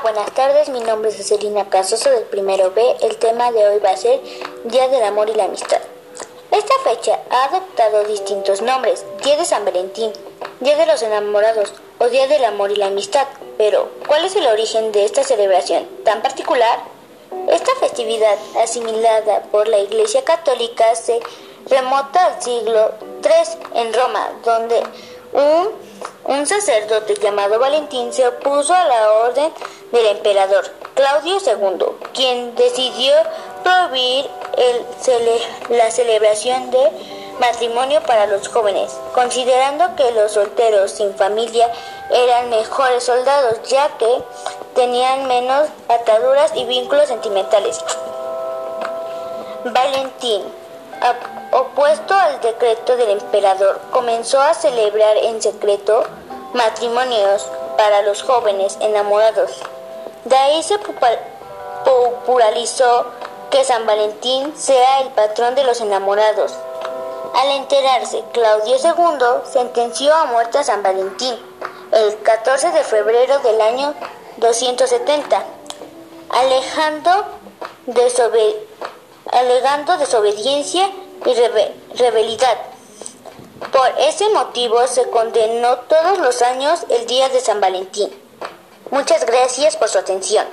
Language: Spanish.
Buenas tardes. Mi nombre es Celina Casoso del primero B. El tema de hoy va a ser Día del Amor y la Amistad. Esta fecha ha adoptado distintos nombres: Día de San Valentín, Día de los Enamorados o Día del Amor y la Amistad. Pero, ¿cuál es el origen de esta celebración tan particular? Esta festividad, asimilada por la Iglesia Católica, se remota al siglo III en Roma, donde un, sacerdote llamado Valentín se opuso a la orden del emperador Claudio II, quien decidió prohibir la celebración de matrimonio para los jóvenes, considerando que los solteros sin familia eran mejores soldados, ya que tenían menos ataduras y vínculos sentimentales. Valentín opuesto al decreto del emperador, comenzó a celebrar en secreto matrimonios para los jóvenes enamorados. De ahí se popularizó que San Valentín sea el patrón de los enamorados. Al enterarse, Claudio II sentenció a muerte a San Valentín el 14 de febrero del año 270, alejando alegando desobediencia y rebelidad. Por ese motivo se condenó todos los años el día de San Valentín. Muchas gracias por su atención.